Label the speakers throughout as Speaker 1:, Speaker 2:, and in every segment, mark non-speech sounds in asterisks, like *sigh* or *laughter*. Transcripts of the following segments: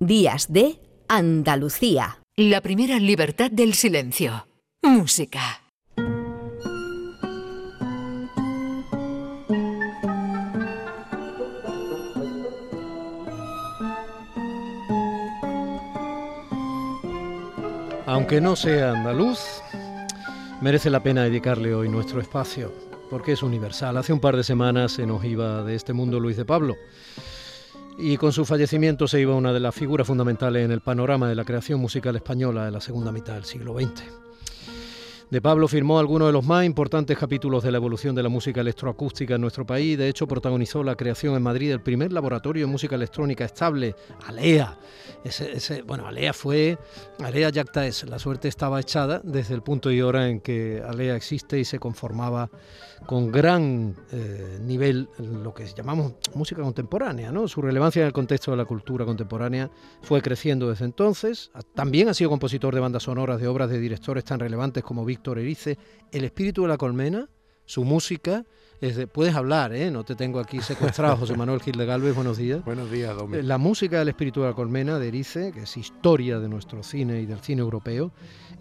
Speaker 1: Días de Andalucía.
Speaker 2: La primera libertad del silencio. Música.
Speaker 3: Aunque no sea andaluz, merece la pena dedicarle hoy nuestro espacio, porque es universal. Hace un par de semanas se nos iba de este mundo Luis de Pablo. Y con su fallecimiento se iba una de las figuras fundamentales en el panorama de la creación musical española de la segunda mitad del siglo XX. De Pablo firmó algunos de los más importantes capítulos de la evolución de la música electroacústica en nuestro país. De hecho, protagonizó la creación en Madrid del primer laboratorio de música electrónica estable, ALEA. Bueno, ALEA fue, ALEA Yacta es, la suerte estaba echada desde el punto y hora en que ALEA existe y se conformaba con gran eh, nivel lo que llamamos música contemporánea. ¿no? Su relevancia en el contexto de la cultura contemporánea fue creciendo desde entonces. También ha sido compositor de bandas sonoras de obras de directores tan relevantes como Víctor Erice. El espíritu de la colmena, su música puedes hablar, ¿eh? no te tengo aquí secuestrado, José Manuel Gil de Galvez, buenos días.
Speaker 4: Buenos días, Domingo.
Speaker 3: La música del espíritu de la colmena de Erice, que es historia de nuestro cine y del cine europeo,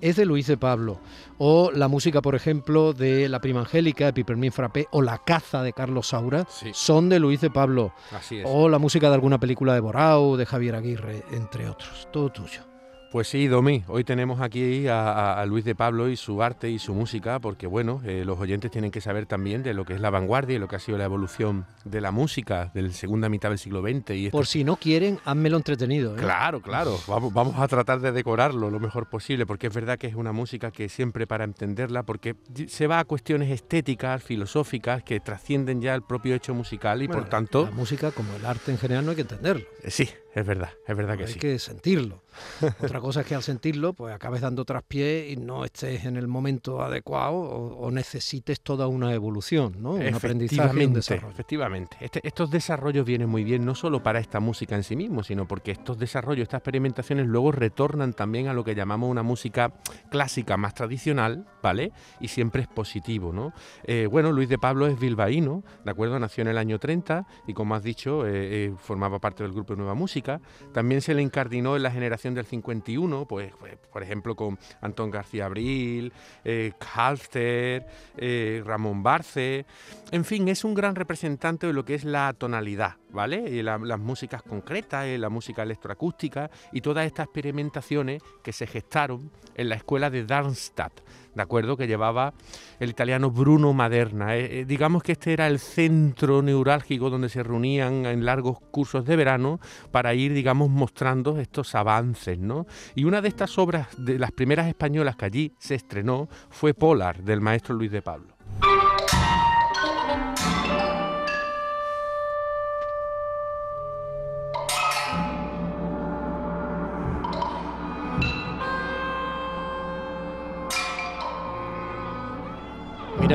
Speaker 3: es de Luis de Pablo. O la música, por ejemplo, de La Prima Angélica, de Pipermin Frappé, o La Caza de Carlos Saura, son de Luis de Pablo.
Speaker 4: Así es.
Speaker 3: O la música de alguna película de Borau, de Javier Aguirre, entre otros. Todo tuyo.
Speaker 4: Pues sí, Domi, hoy tenemos aquí a, Luis de Pablo y su arte y su música, porque bueno, eh, los oyentes tienen que saber también de lo que es la vanguardia y lo que ha sido la evolución de la música de la segunda mitad del siglo XX. Y
Speaker 3: Por si no quieren, házmelo entretenido.
Speaker 4: ¿eh? Claro, claro, vamos, vamos a tratar de decorarlo lo mejor posible, porque es verdad que es una música que siempre para entenderla, porque se va a cuestiones estéticas, filosóficas, que trascienden ya el propio hecho musical y por tanto...
Speaker 3: La música, como el arte en general, no hay que entenderlo.
Speaker 4: Sí, es verdad, es verdad que sí.
Speaker 3: Hay que sentirlo. *laughs* Otra cosa es que al sentirlo, pues acabes dando traspié y no estés en el momento adecuado o, necesites toda una evolución, ¿no? Un aprendizaje, un desarrollo.
Speaker 4: Efectivamente. Este, estos desarrollos vienen muy bien no solo para esta música en sí mismo, sino porque estos desarrollos, estas experimentaciones luego retornan también a lo que llamamos una música clásica más tradicional, ¿vale? Y siempre es positivo, ¿no? Eh, bueno, Luis de Pablo es bilbaíno, ¿de acuerdo? Nació en el año 30 y como has dicho, eh, eh, formaba parte del grupo de Nueva Música también se le incardinó en la generación del 51, pues, pues por ejemplo con Antón García Abril, eh, Halster, eh, Ramón Barce. En fin, es un gran representante de lo que es la tonalidad, ¿vale? Y las músicas concretas, eh, la música electroacústica y todas estas experimentaciones que se gestaron en la escuela de Darmstadt ¿de acuerdo? Que llevaba el italiano Bruno Maderna. Eh, eh, digamos que este era el centro neurálgico donde se reunían en largos cursos de verano para ir, digamos, mostrando estos avances, ¿no? Y una de estas obras, de las primeras españolas que allí se estrenó, fue Polar, del maestro Luis de Pablo.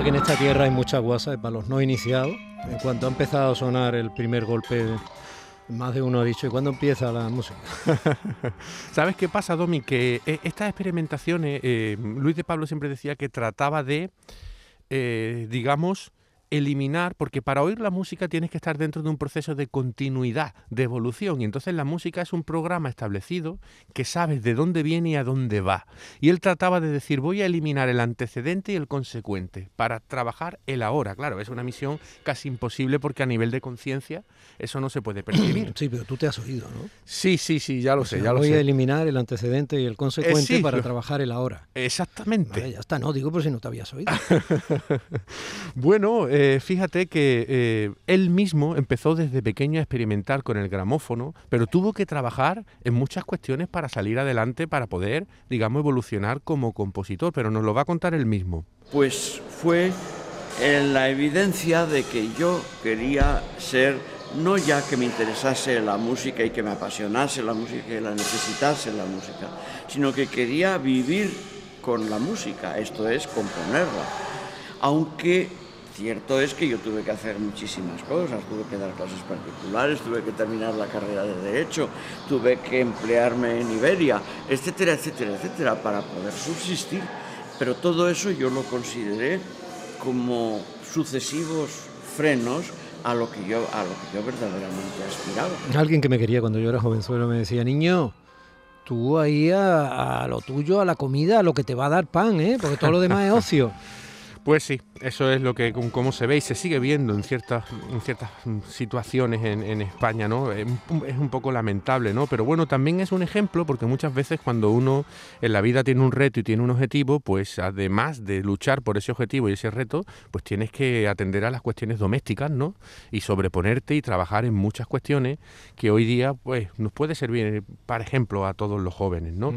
Speaker 3: Que en esta tierra hay mucha guasa para los no iniciados. En cuanto ha empezado a sonar el primer golpe, más de uno ha dicho, ¿y cuándo empieza la música? *laughs*
Speaker 4: ¿Sabes qué pasa, Domi? Que eh, estas experimentaciones, eh, Luis de Pablo siempre decía que trataba de, eh, digamos, eliminar, porque para oír la música tienes que estar dentro de un proceso de continuidad, de evolución, y entonces la música es un programa establecido que sabes de dónde viene y a dónde va. Y él trataba de decir, voy a eliminar el antecedente y el consecuente para trabajar el ahora. Claro, es una misión casi imposible porque a nivel de conciencia eso no se puede *clears throat* percibir.
Speaker 3: Sí, pero tú te has oído, ¿no?
Speaker 4: Sí, sí, sí, ya lo sé, ya lo
Speaker 3: voy a eliminar el antecedente y el consecuente eh, para trabajar el ahora.
Speaker 4: Exactamente.
Speaker 3: ya está, no, digo por si no te habías oído. *laughs* *laughs*
Speaker 4: bueno, eh, fíjate que eh, él mismo empezó desde pequeño a experimentar con el gramófono, pero tuvo que trabajar en muchas cuestiones para salir adelante, para poder, digamos, evolucionar como compositor, pero nos lo va a contar él mismo.
Speaker 5: Pues fue en la evidencia de que yo quería ser, no ya que me interesase la música y que me apasionase la música y la necesitase la música, sino que quería vivir con la música, esto es componerla. Aunque Cierto es que yo tuve que hacer muchísimas cosas, tuve que dar clases particulares, tuve que terminar la carrera de Derecho, tuve que emplearme en Iberia, etcétera, etcétera, etcétera, para poder subsistir. Pero todo eso yo lo consideré como sucesivos frenos a lo que yo, a lo que yo verdaderamente aspiraba.
Speaker 3: Alguien que me quería cuando yo era jovenzuelo me decía, niño, tú ahí a, a lo tuyo, a la comida, a lo que te va a dar pan, ¿eh? porque todo lo demás es ocio. *laughs*
Speaker 4: Pues sí, eso es lo que, como se ve y se sigue viendo en ciertas, en ciertas situaciones en, España, ¿no? Es, un poco lamentable, ¿no? Pero bueno, también es un ejemplo porque muchas veces cuando uno en la vida tiene un reto y tiene un objetivo, pues además de luchar por ese objetivo y ese reto, pues tienes que atender a las cuestiones domésticas, ¿no? Y sobreponerte y trabajar en muchas cuestiones que hoy día, pues, nos puede servir, para ejemplo, a todos los jóvenes, ¿no?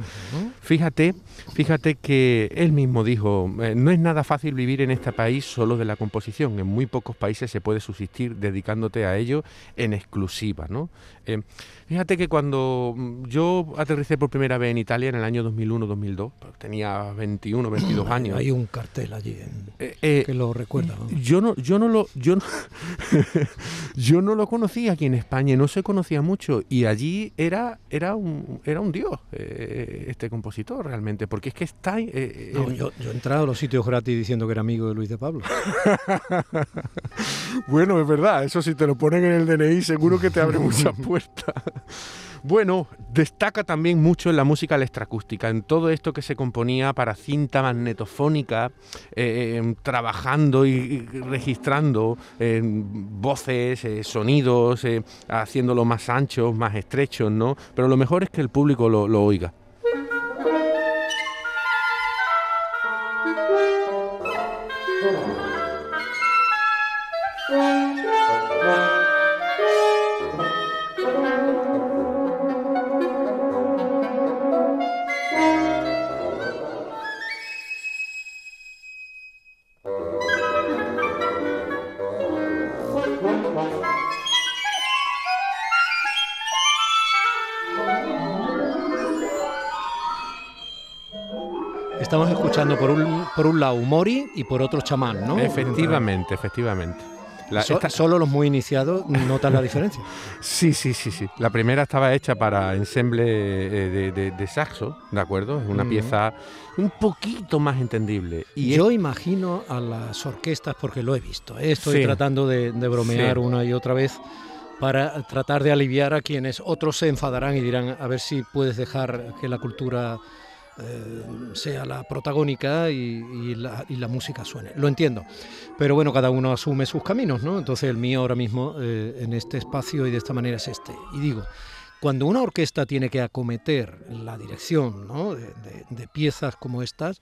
Speaker 4: Fíjate, fíjate que él mismo dijo, eh, no es nada fácil vivir en este país solo de la composición. En muy pocos países se puede subsistir dedicándote a ello en exclusiva. ¿no? Eh, fíjate que cuando mm, yo aterricé por primera vez en Italia en el año 2001-2002, tenía 21, 22 *clears throat* años.
Speaker 3: Hay un cartel allí eh, eh, que lo recuerda.
Speaker 4: Yo no, yo no lo, yo no, *laughs* yo no lo conocía aquí en España, no se conocía mucho y allí era, era un, era un dios este compositor realmente, porque es que está.
Speaker 3: yo, yo, he entrado a los sitios gratis diciendo que era amigo de Luis de Pablo. *laughs*
Speaker 4: bueno, es verdad, eso si te lo ponen en el DNI seguro que te abre muchas *laughs* puertas. Bueno, destaca también mucho en la música electroacústica, en todo esto que se componía para cinta magnetofónica, eh, em, trabajando y, registrando em, voces, eh, sonidos, eh, haciéndolo más anchos, más estrechos, ¿no? Pero lo mejor es que el público lo oiga.
Speaker 3: Estamos escuchando por un, por un lado Mori y por otro chamán, ¿no?
Speaker 4: Efectivamente, efectivamente.
Speaker 3: Solo los muy iniciados notan la diferencia. *laughs*
Speaker 4: sí, sí, sí, sí. La primera estaba hecha para ensemble eh, de, saxo, ¿de acuerdo? Es una pieza un poquito más entendible.
Speaker 3: Y Yo imagino a las orquestas, porque lo he visto, ¿eh? estoy tratando de, bromear una y otra vez para tratar de aliviar a quienes otros se enfadarán y dirán, a ver si puedes dejar que la cultura eh, sea la protagónica y, la, música suene. Lo entiendo, pero bueno, cada uno asume sus caminos, ¿no? Entonces el mío ahora mismo eh, en este espacio y de esta manera es este. Y digo, cuando una orquesta tiene que acometer la dirección de, piezas como estas,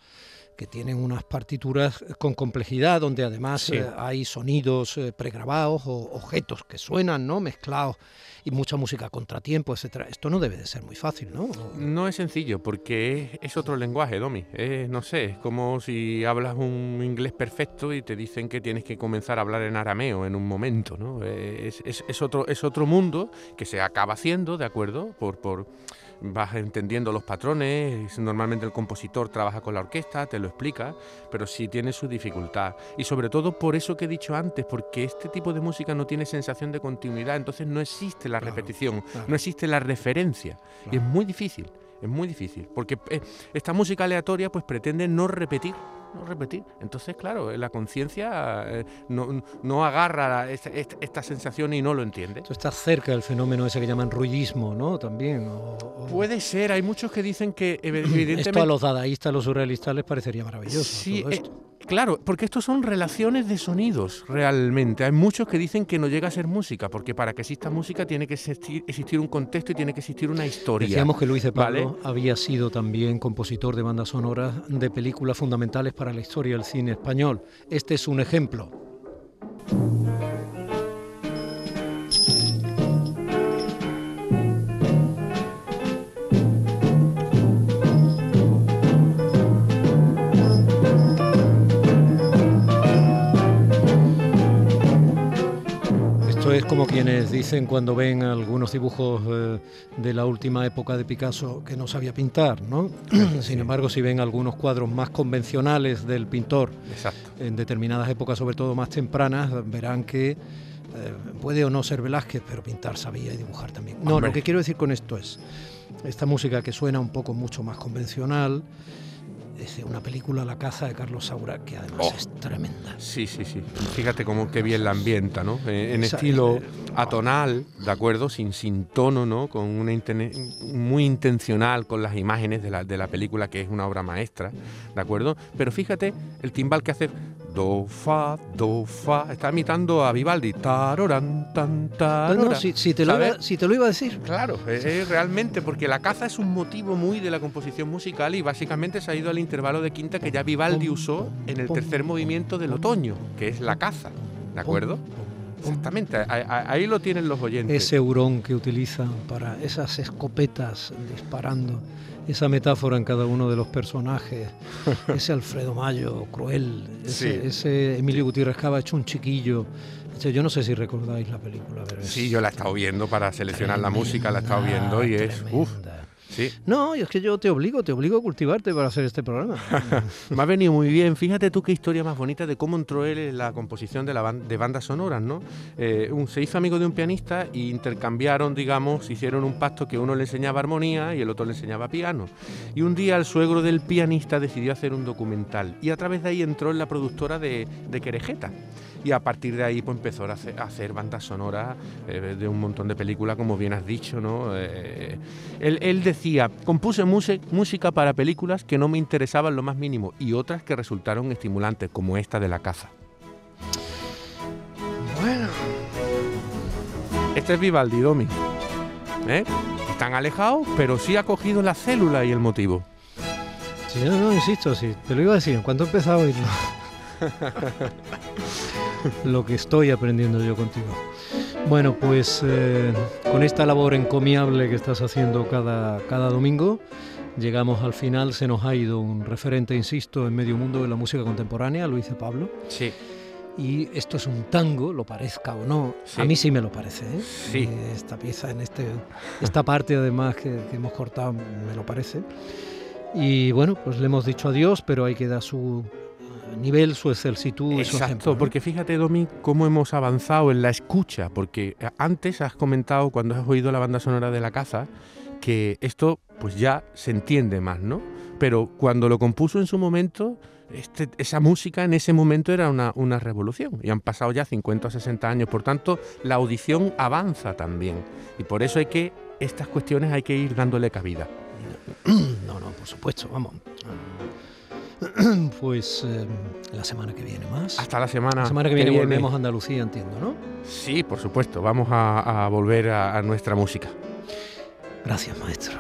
Speaker 3: que tienen unas partituras con complejidad, donde además eh, hay sonidos pregrabados o objetos que suenan, ¿no? Mezclados y mucha música contratiempo, etcétera. Esto no debe de ser muy fácil, ¿no?
Speaker 4: No es sencillo, porque es, otro lenguaje, Domi. Es, no sé, es como si hablas un inglés perfecto y te dicen que tienes que comenzar a hablar en arameo en un momento, ¿no? Es, es otro, es otro mundo que se acaba haciendo, ¿de acuerdo? Por, por vas entendiendo los patrones, normalmente el compositor trabaja con la orquesta, te lo explica, pero sí tiene su dificultad. Y sobre todo por eso que he dicho antes, porque este tipo de música no tiene sensación de continuidad, entonces no existe la repetición, no existe la referencia. Y es muy difícil, es muy difícil, porque eh, esta música aleatoria pues pretende no repetir no repetir. Entonces, claro, la conciencia eh, no, agarra esta, sensación y no lo entiende.
Speaker 3: Esto está cerca del fenómeno ese que llaman ruidismo, ¿no? También.
Speaker 4: Puede ser, hay muchos que dicen que evidentemente... *clears throat*
Speaker 3: Esto a los dadaístas, a los surrealistas les parecería maravilloso.
Speaker 4: Sí, eh, claro, porque estos son relaciones de sonidos realmente. Hay muchos que dicen que no llega a ser música, porque para que exista música tiene que existir, un contexto y tiene que existir una historia.
Speaker 3: Decíamos que Luis de Pablo había sido también compositor de bandas sonoras de películas fundamentales para para la historia del cine español. Este es un ejemplo. Es como quienes dicen cuando ven algunos dibujos eh, de la última época de Picasso que no sabía pintar, ¿no? Sin embargo, si ven algunos cuadros más convencionales del pintor en determinadas épocas, sobre todo más tempranas, verán que eh, puede o no ser Velázquez, pero pintar sabía y dibujar también. No, lo que quiero decir con esto es, esta música que suena un poco mucho más convencional, desde una película La caza de Carlos Saura, que además
Speaker 4: Oh.
Speaker 3: es tremenda.
Speaker 4: Sí, sí, sí. Fíjate cómo qué bien la ambienta, ¿no? Eh, en estilo
Speaker 3: eh,
Speaker 4: atonal, ¿de acuerdo? Sin, sin tono, ¿no? Con una muy intencional con las imágenes de la, de la película, que es una obra maestra, ¿de acuerdo? Pero fíjate el timbal que hace do, fa, do, fa. Está imitando a Vivaldi. Taroran, tan,
Speaker 3: No,
Speaker 4: tarora.
Speaker 3: no, si, si te lo iba, si te lo iba a decir.
Speaker 4: Claro, es, es realmente porque la caza es un motivo muy de la composición musical y básicamente se ha ido al intervalo de quinta que ya Vivaldi usó en el tercer movimiento del otoño, que es la caza, ¿de acuerdo? Exactamente, ahí lo tienen los oyentes.
Speaker 3: Ese hurón que utilizan para esas escopetas disparando, esa metáfora en cada uno de los personajes, *laughs* ese Alfredo Mayo cruel, ese,
Speaker 4: Sí.
Speaker 3: ese Emilio Gutiérrez Cava hecho un chiquillo. Yo no sé si recordáis la película, pero
Speaker 4: Sí, yo la he estado viendo para seleccionar la música, la he estado viendo y es... Uf. Sí.
Speaker 3: No, y es que yo te obligo, te obligo a cultivarte para hacer este programa. *laughs*
Speaker 4: Me ha venido muy bien. Fíjate tú qué historia más bonita de cómo entró él en la composición de, la ban- de bandas sonoras, ¿no? Eh, un, se hizo amigo de un pianista y intercambiaron, digamos, hicieron un pacto que uno le enseñaba armonía y el otro le enseñaba piano. Y un día el suegro del pianista decidió hacer un documental y a través de ahí entró en la productora de, de Querejeta. Y a partir de ahí pues, empezó a hacer, a hacer bandas sonoras eh, de un montón de películas, como bien has dicho, ¿no? Eh, él, él decía, compuse música para películas que no me interesaban lo más mínimo y otras que resultaron estimulantes, como esta de la caza.
Speaker 3: bueno,
Speaker 4: Este es Vivaldi, Domi. ¿Eh? Están alejados, pero sí ha cogido la célula y el motivo.
Speaker 3: sí, no, no, insisto, sí, te lo iba a decir, en cuanto he empezado a oírlo. *laughs* lo que estoy aprendiendo yo contigo. Bueno, pues eh, con esta labor encomiable que estás haciendo cada, cada domingo, llegamos al final. Se nos ha ido un referente, insisto, en medio mundo de la música contemporánea, Luis de Pablo.
Speaker 4: Sí.
Speaker 3: Y esto es un tango, lo parezca o no.
Speaker 4: Sí.
Speaker 3: A mí sí me lo parece. ¿eh?
Speaker 4: Sí.
Speaker 3: Eh, Esta pieza, en este, esta parte además que, que hemos cortado, me lo parece. Y bueno, pues le hemos dicho adiós, pero hay que dar su nivel, su excelsitud
Speaker 4: Exacto,
Speaker 3: ejemplo. ¿no?
Speaker 4: porque fíjate, Domi, cómo hemos avanzado en la escucha, porque eh, antes has comentado, cuando has oído la banda sonora de la caza, que esto pues ya se entiende más, ¿no? Pero cuando lo compuso en su momento, este- esa música en ese momento era una, una revolución, y han pasado ya 50 o 60 años, por tanto, la audición avanza también, y por eso hay que, estas cuestiones hay que ir dándole cabida.
Speaker 3: No, no, por supuesto, vamos. *clears throat* Pues eh, la semana que viene más.
Speaker 4: Hasta la semana,
Speaker 3: La semana que viene, volvemos a Andalucía, entiendo, ¿no?
Speaker 4: Sí, por supuesto, vamos a, a volver a- a nuestra música.
Speaker 3: Gracias, maestro.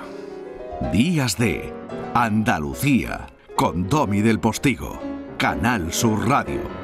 Speaker 6: Días de Andalucía con Domi del Postigo, Canal Sur Radio.